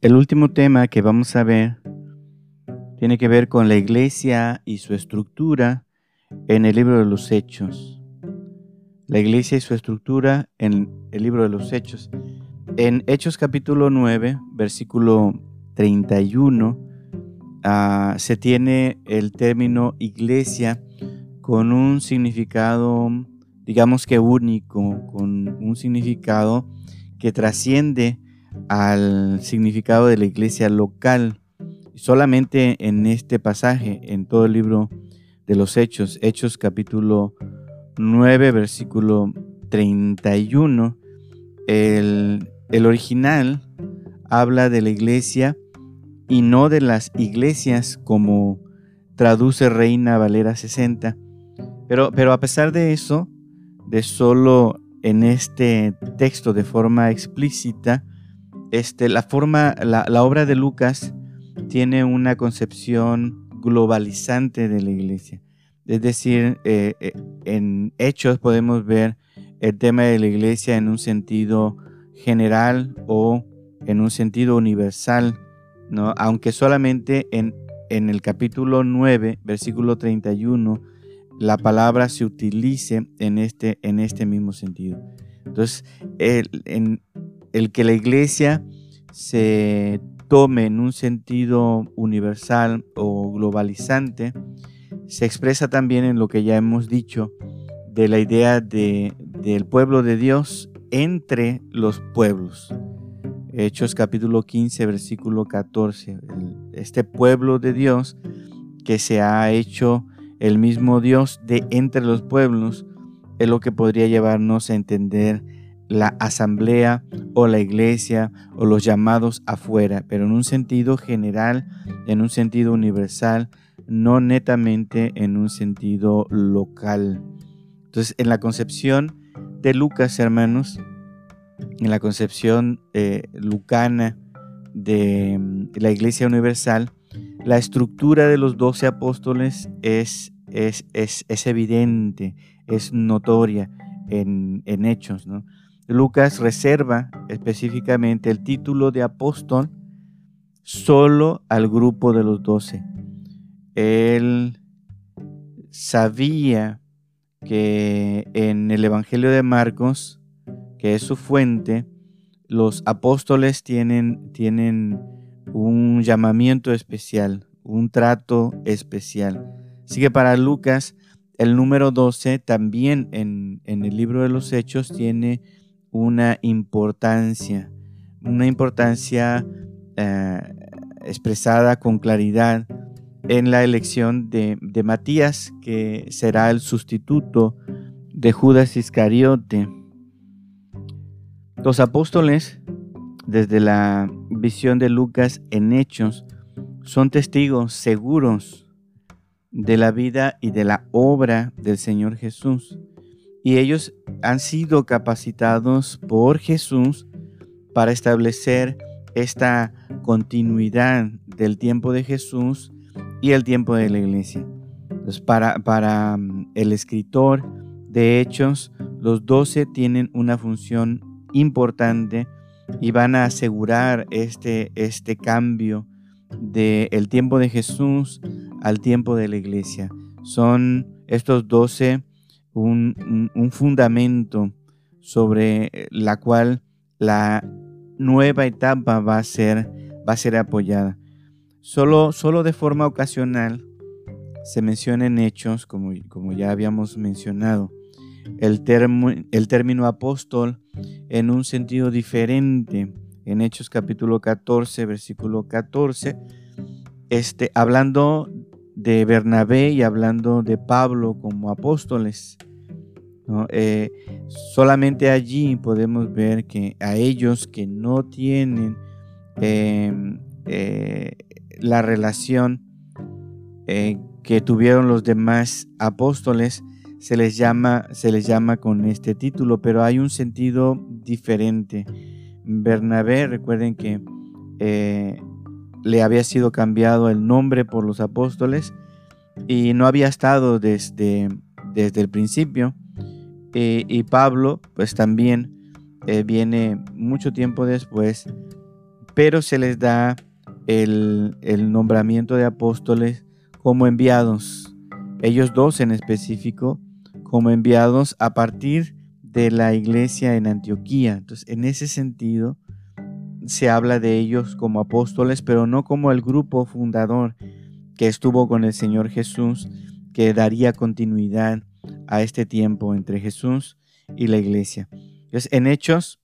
El último tema que vamos a ver tiene que ver con la iglesia y su estructura en el libro de los Hechos. La iglesia y su estructura en el libro de los Hechos. En Hechos capítulo 9, versículo 31, ah, se tiene el término iglesia con un significado, digamos que único, con un significado que trasciende al significado de la iglesia local. Solamente en este pasaje, en todo el libro de los Hechos, Hechos capítulo 9, versículo 31, el, el original habla de la iglesia y no de las iglesias como traduce Reina Valera 60. Pero, pero a pesar de eso, de solo en este texto de forma explícita, este, la forma, la, obra de Lucas tiene una concepción globalizante de la iglesia. Es decir, eh, eh, en Hechos podemos ver el tema de la iglesia en un sentido general o en un sentido universal, ¿no? aunque solamente en, en el capítulo 9, versículo 31, la palabra se utilice en este, en este mismo sentido. Entonces, el, en, el que la iglesia se tome en un sentido universal o globalizante, se expresa también en lo que ya hemos dicho de la idea de, del pueblo de Dios entre los pueblos. Hechos capítulo 15, versículo 14. Este pueblo de Dios que se ha hecho el mismo Dios de entre los pueblos es lo que podría llevarnos a entender la asamblea o la iglesia o los llamados afuera, pero en un sentido general, en un sentido universal, no netamente en un sentido local. Entonces, en la concepción de Lucas, hermanos, en la concepción eh, lucana de mm, la iglesia universal, la estructura de los doce apóstoles es, es, es, evidente, es notoria en, en hechos, ¿no? Lucas reserva específicamente el título de apóstol solo al grupo de los doce. Él sabía que en el Evangelio de Marcos, que es su fuente, los apóstoles tienen, tienen un llamamiento especial, un trato especial. Así que para Lucas, el número 12 también en, en el libro de los Hechos tiene una importancia, una importancia eh, expresada con claridad en la elección de, de, Matías, que será el sustituto de Judas Iscariote. Los apóstoles, desde la visión de Lucas en Hechos, son testigos seguros de la vida y de la obra del Señor Jesús y ellos han sido capacitados por Jesús para establecer esta continuidad del tiempo de Jesús y el tiempo de la iglesia. Entonces, para, para mm, el escritor de Hechos, los doce tienen una función importante y van a asegurar este, este cambio del tiempo de Jesús al tiempo de la iglesia. Son estos doce un, fundamento sobre la cual la nueva etapa va a ser, va a ser apoyada. Solo, solo de forma ocasional se menciona en hechos, como, como ya habíamos mencionado, el, el término apóstol en un sentido diferente. En Hechos capítulo 14, versículo 14, este, hablando de Bernabé y hablando de Pablo como apóstoles. Eh, solamente allí podemos ver que a ellos que no tienen em, eh, la relación eh, que tuvieron los demás apóstoles, se les, llama, se les llama con este título, pero hay un sentido diferente. Bernabé, recuerden que le había sido cambiado el nombre por los apóstoles y no había estado desde, desde el principio. Y, Pablo, pues también eh, viene mucho tiempo después, pero se les da el, el nombramiento de apóstoles como enviados, ellos dos en específico, como enviados a partir de la iglesia en Antioquía. Entonces, en ese sentido, se habla de ellos como apóstoles, pero no como el grupo fundador que estuvo con el Señor Jesús, que daría continuidad a este tiempo entre Jesús y la iglesia. En Hechos,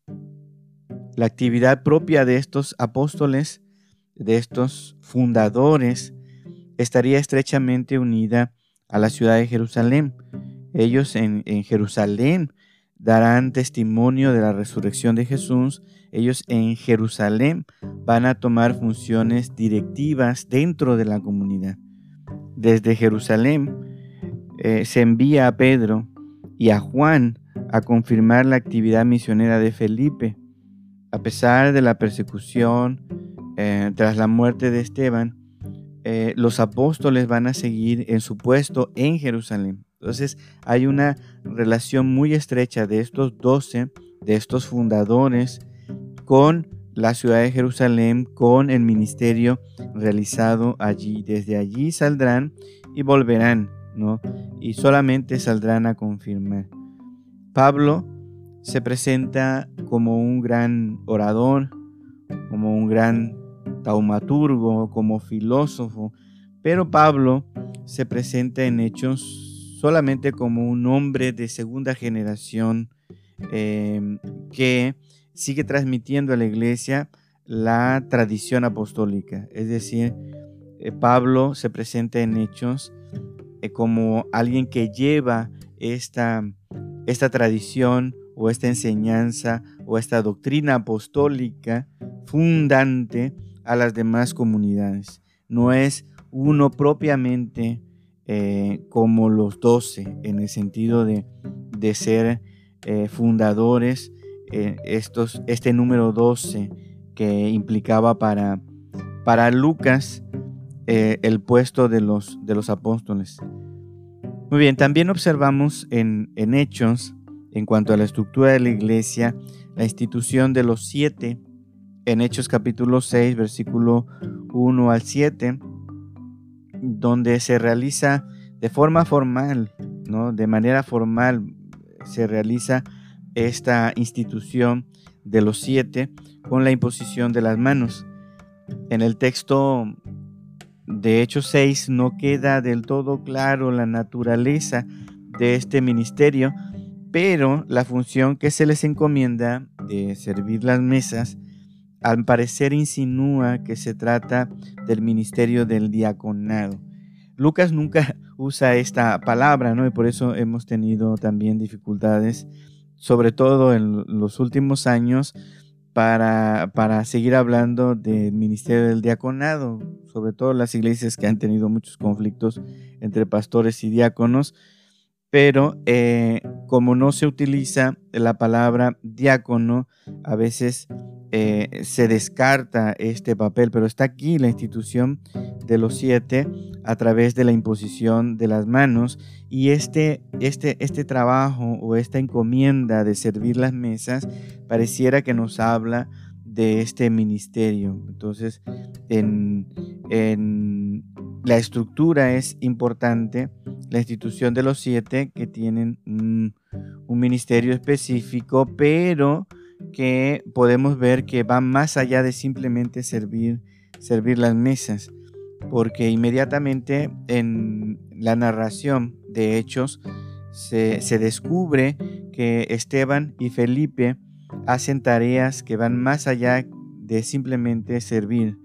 la actividad propia de estos apóstoles, de estos fundadores, estaría estrechamente unida a la ciudad de Jerusalén. Ellos en, en Jerusalén darán testimonio de la resurrección de Jesús. Ellos en Jerusalén van a tomar funciones directivas dentro de la comunidad. Desde Jerusalén eh, se envía a Pedro y a Juan a confirmar la actividad misionera de Felipe. A pesar de la persecución eh, tras la muerte de Esteban, eh, los apóstoles van a seguir en su puesto en Jerusalén. Entonces hay una relación muy estrecha de estos doce, de estos fundadores, con la ciudad de Jerusalén, con el ministerio realizado allí. Desde allí saldrán y volverán, ¿no? Y solamente saldrán a confirmar. Pablo se presenta como un gran orador, como un gran taumaturgo, como filósofo, pero Pablo se presenta en hechos solamente como un hombre de segunda generación em, que sigue transmitiendo a la iglesia la tradición apostólica. Es decir, eh, Pablo se presenta en hechos eh, como alguien que lleva esta, esta tradición o esta enseñanza o esta doctrina apostólica fundante a las demás comunidades. No es uno propiamente eh, como los doce, en el sentido de, ser eh, fundadores, estos, este número doce que implicaba para, para Lucas el puesto de los, de los apóstoles. Muy bien, también observamos en, en Hechos, en cuanto a la estructura de la iglesia, la institución de los siete en Hechos capítulo 6, versículo 1 al 7, donde se realiza de forma formal, ¿no? de manera formal, se realiza esta institución de los siete con la imposición de las manos. En el texto de Hechos 6 no queda del todo claro la naturaleza de este ministerio, pero la función que se les encomienda de servir las mesas al parecer insinúa que se trata del ministerio del diaconado. Lucas nunca usa esta palabra, ¿no? Y por eso hemos tenido también dificultades, sobre todo en los últimos años, para, para seguir hablando del ministerio del diaconado, sobre todo las iglesias que han tenido muchos conflictos entre pastores y diáconos, pero eh, como no se utiliza la palabra diácono, a veces eh, se descarta este papel, pero está aquí la institución de los siete a través de la imposición de las manos y este, este, este trabajo o esta encomienda de servir las mesas pareciera que nos habla de este ministerio. Entonces, en, la estructura es importante, la institución de los siete que tienen un ministerio específico, pero que podemos ver que va más allá de simplemente servir, servir las mesas, porque inmediatamente en la narración de Hechos se, se descubre que Esteban y Felipe hacen tareas que van más allá de simplemente servir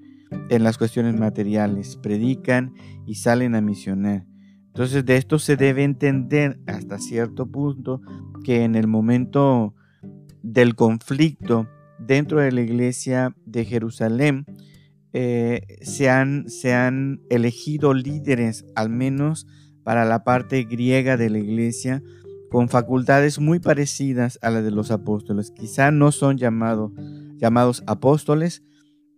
en las cuestiones materiales, predican y salen a misionar. Entonces de esto se debe entender hasta cierto punto que en el momento del conflicto dentro de la iglesia de Jerusalén, eh, se, han, se han elegido líderes, al menos para la parte griega de la iglesia, con facultades muy parecidas a las de los apóstoles. Quizá no son llamados apóstoles,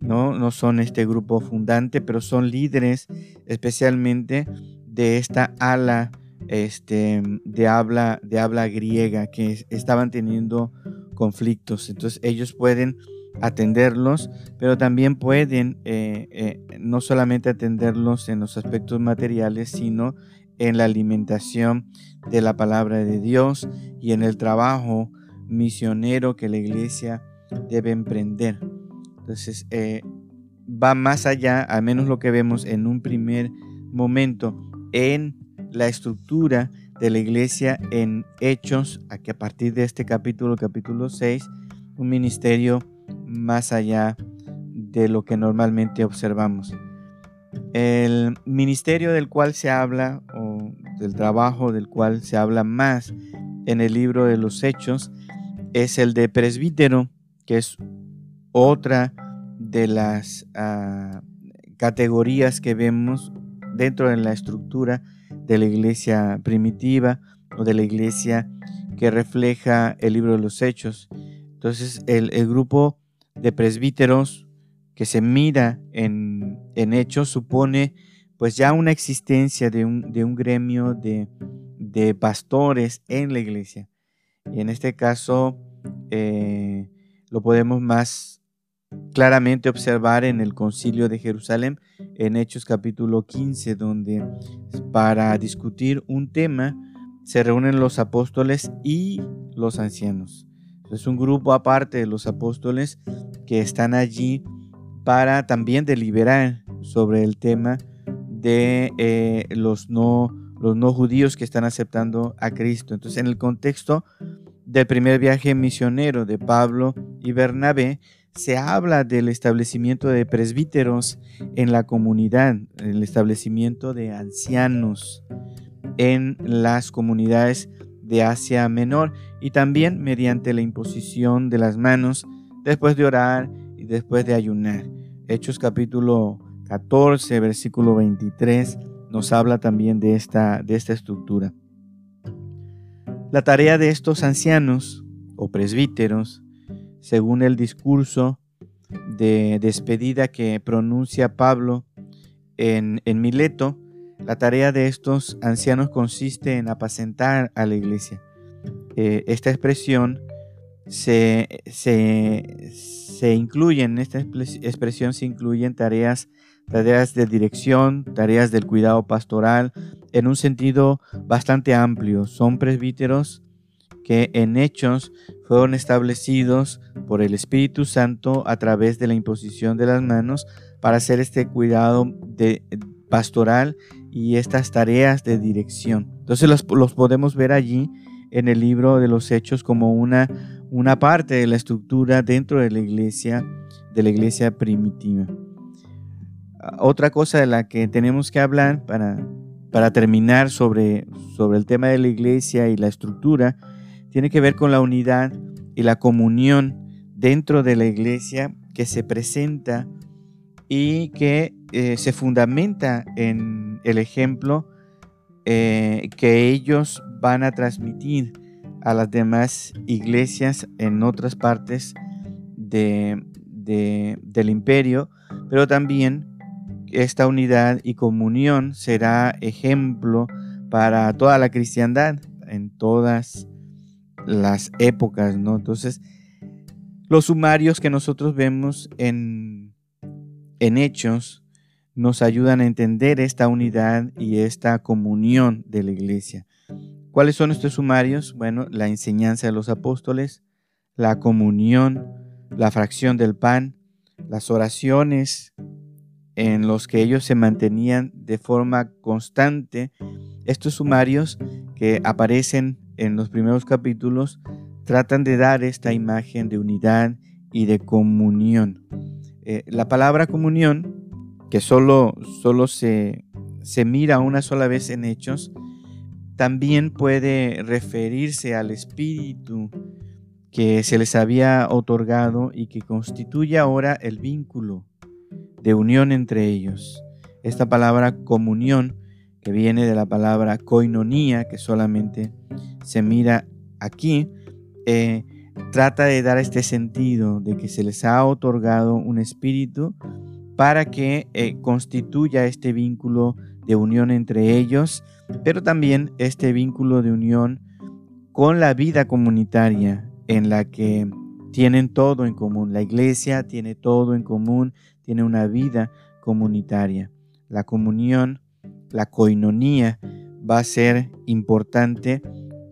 ¿no? no son este grupo fundante, pero son líderes especialmente de esta ala este, de, habla, de habla griega que estaban teniendo conflictos. Entonces ellos pueden atenderlos, pero también pueden eh, eh, no solamente atenderlos en los aspectos materiales, sino en la alimentación de la palabra de Dios y en el trabajo misionero que la iglesia debe emprender. Entonces, eh, va más allá, al menos lo que vemos en un primer momento, en la estructura de la iglesia en Hechos, aquí a partir de este capítulo, capítulo 6, un ministerio más allá de lo que normalmente observamos. El ministerio del cual se habla, o del trabajo del cual se habla más en el libro de los Hechos, es el de presbítero, que es otra de las ah, categorías que vemos dentro de la estructura de la iglesia primitiva o de la iglesia que refleja el libro de los Hechos. Entonces el, grupo de presbíteros que se mira en, Hechos supone pues ya una existencia de un, de un gremio de, de, pastores en la iglesia. Y en este caso eh, lo podemos más claramente observar en el concilio de Jerusalén, en Hechos capítulo 15, donde para discutir un tema se reúnen los apóstoles y los ancianos. Es un grupo aparte de los apóstoles que están allí para también deliberar sobre el tema de eh, los, no, los no judíos que están aceptando a Cristo. Entonces, en el contexto del primer viaje misionero de Pablo y Bernabé, se habla del establecimiento de presbíteros en la comunidad, el establecimiento de ancianos en las comunidades de Asia Menor y también mediante la imposición de las manos después de orar y después de ayunar. Hechos capítulo 14, versículo 23 nos habla también de esta, de esta estructura. La tarea de estos ancianos o presbíteros según el discurso de despedida que pronuncia Pablo en, Mileto, la tarea de estos ancianos consiste en apacentar a la iglesia. Eh, esta expresión se, se, incluye, en esta expresión se incluyen tareas, tareas de dirección, tareas del cuidado pastoral, en un sentido bastante amplio. Son presbíteros en hechos fueron establecidos por el Espíritu Santo a través de la imposición de las manos para hacer este cuidado de, pastoral y estas tareas de dirección. Entonces los, podemos ver allí en el libro de los hechos como una, una parte de la estructura dentro de la iglesia, de la iglesia primitiva. Otra cosa de la que tenemos que hablar para, para terminar sobre, sobre el tema de la iglesia y la estructura tiene que ver con la unidad y la comunión dentro de la iglesia que se presenta y que eh, se fundamenta en el ejemplo eh, que ellos van a transmitir a las demás iglesias en otras partes del imperio, pero también esta unidad y comunión será ejemplo para toda la cristiandad en todas las épocas, ¿no? Entonces, los sumarios que nosotros vemos en, en hechos nos ayudan a entender esta unidad y esta comunión de la iglesia. ¿Cuáles son estos sumarios? Bueno, la enseñanza de los apóstoles, la comunión, la fracción del pan, las oraciones en los que ellos se mantenían de forma constante. Estos sumarios que aparecen en los primeros capítulos tratan de dar esta imagen de unidad y de comunión. Eh, la palabra comunión, que solo, solo se, se mira una sola vez en hechos, también puede referirse al espíritu que se les había otorgado y que constituye ahora el vínculo de unión entre ellos. Esta palabra comunión, que viene de la palabra koinonía, que solamente se mira aquí, eh, trata de dar este sentido de que se les ha otorgado un espíritu para que eh, constituya este vínculo de unión entre ellos, pero también este vínculo de unión con la vida comunitaria en la que tienen todo en común. La iglesia tiene todo en común, tiene una vida comunitaria. La comunión, la coinonía va a ser importante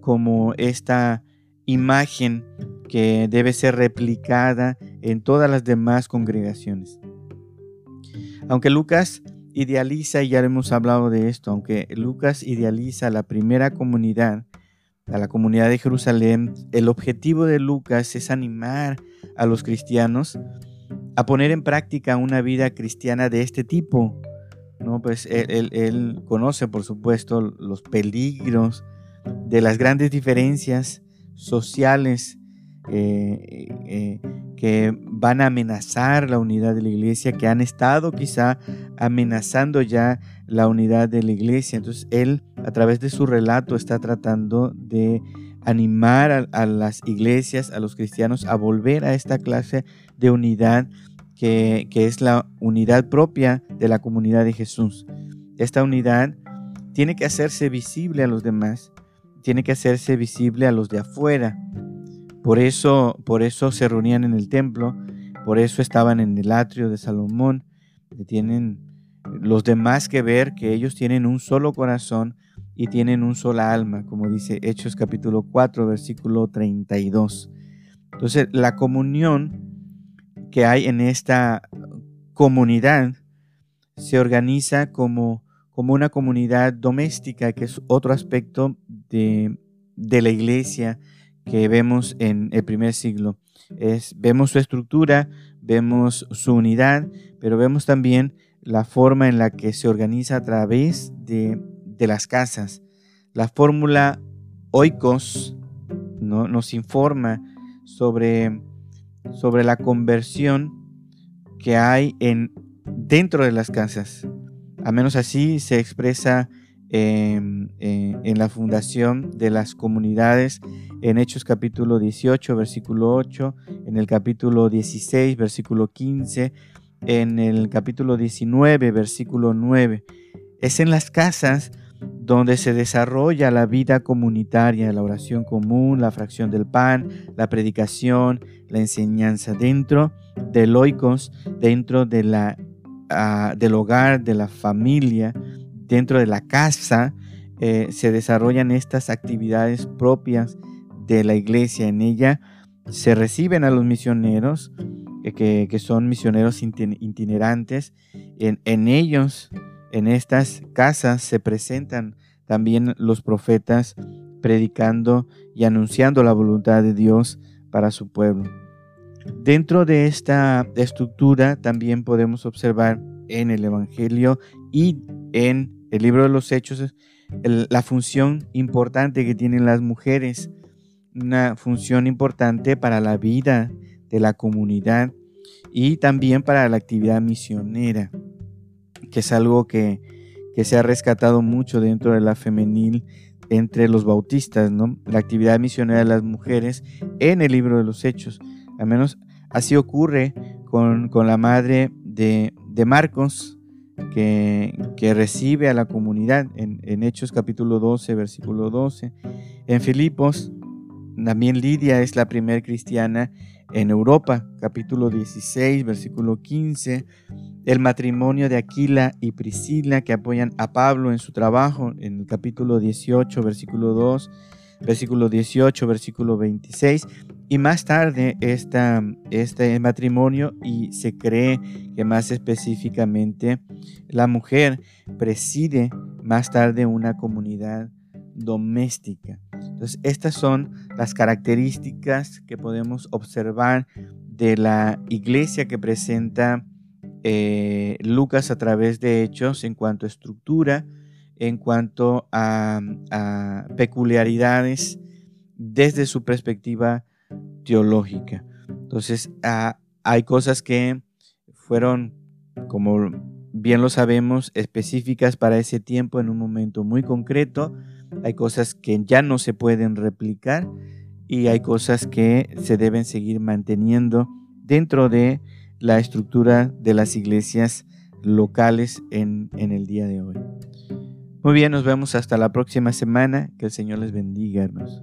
como esta imagen que debe ser replicada en todas las demás congregaciones. Aunque Lucas idealiza, y ya hemos hablado de esto, aunque Lucas idealiza la primera comunidad, a la comunidad de Jerusalén, el objetivo de Lucas es animar a los cristianos a poner en práctica una vida cristiana de este tipo. ¿No? Pues él, conoce, por supuesto, los peligros de las grandes diferencias sociales eh, eh, que van a amenazar la unidad de la iglesia, que han estado quizá amenazando ya la unidad de la iglesia. Entonces él a través de su relato está tratando de animar a, las iglesias, a los cristianos, a volver a esta clase de unidad que, es la unidad propia de la comunidad de Jesús. Esta unidad tiene que hacerse visible a los demás, tiene que hacerse visible a los de afuera por eso, por eso se reunían en el templo, por eso estaban en el atrio de Salomón. Tienen los demás que ver que ellos tienen un solo corazón y tienen un sola alma, como dice Hechos capítulo 4, versículo 32. Entonces, la comunión que hay en esta comunidad se organiza como, como una comunidad doméstica, que es otro aspecto de, de la iglesia que vemos en el primer siglo. Es, vemos su estructura, vemos su unidad, pero vemos también la forma en la que se organiza a través de, las casas. La fórmula oikos ¿no? nos informa sobre, sobre la conversión que hay en, dentro de las casas. A menos así se expresa Em, eh, en la fundación de las comunidades en Hechos capítulo 18, versículo 8, en el capítulo 16, versículo 15, en el capítulo 19, versículo 9. Es en las casas donde se desarrolla la vida comunitaria, la oración común, la fracción del pan, la predicación, la enseñanza dentro del oikos, dentro de la, ah, del hogar, de la familia, dentro de la casa eh, se desarrollan estas actividades propias de la iglesia. En ella se reciben a los misioneros, eh, que, son misioneros itinerantes. En, en ellos, en estas casas, se presentan también los profetas predicando y anunciando la voluntad de Dios para su pueblo. Dentro de esta estructura también podemos observar en el Evangelio y en el libro de los hechos, la función importante que tienen las mujeres, una función importante para la vida de la comunidad y también para la actividad misionera, que es algo que, se ha rescatado mucho dentro de la femenil entre los bautistas, ¿no? La actividad misionera de las mujeres en el libro de los hechos. Al menos así ocurre con, la madre de, de Marcos, que, recibe a la comunidad en, Hechos capítulo 12, versículo 12. En Filipos, también Lidia es la primera cristiana en Europa, capítulo 16, versículo 15. El matrimonio de Aquila y Priscila que apoyan a Pablo en su trabajo, en el capítulo 18, versículo 2 versículo 18, versículo 26. Y más tarde esta, este matrimonio y se cree que más específicamente la mujer preside más tarde una comunidad doméstica. Entonces, estas son las características que podemos observar de la iglesia que presenta eh, Lucas a través de hechos en cuanto a estructura, en cuanto a, peculiaridades desde su perspectiva teológica. Entonces, ah, hay cosas que fueron, como bien lo sabemos, específicas para ese tiempo en un momento muy concreto. Hay cosas que ya no se pueden replicar y hay cosas que se deben seguir manteniendo dentro de la estructura de las iglesias locales en, en el día de hoy. Muy bien, nos vemos hasta la próxima semana. Que el Señor les bendiga, hermanos.